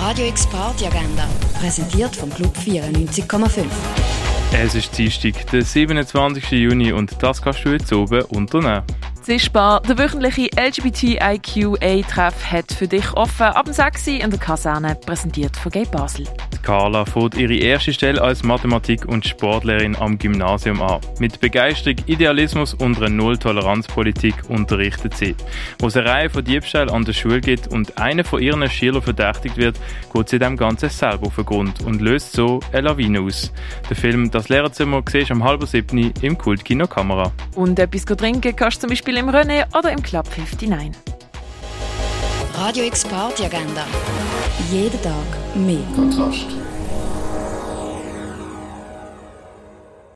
Radio X Party Agenda, präsentiert vom Club 94,5. Es ist Dienstag, der 27. Juni und das kannst du jetzt oben unternehmen. Zischbar, der wöchentliche LGBTIQA-Treff hat für dich offen ab dem 6 in der Kaserne, präsentiert von Gay Basel. Carla fährt ihre erste Stelle als Mathematik- und Sportlehrerin am Gymnasium an. Mit Begeisterung, Idealismus und einer Null-Toleranz-Politik unterrichtet sie. Wo es eine Reihe von Diebstählen an der Schule gibt und einer von ihren Schülern verdächtigt wird, geht sie dem Ganzen selber auf den Grund und löst so eine Lawine aus. Der Film «Das Lehrerzimmer» siehst du am halben siebten im Kultkino Kamera. Und etwas trinken kannst du zum Beispiel im René oder im Club 59. Radio X Party Agenda. Jeden Tag mehr. Kontrast.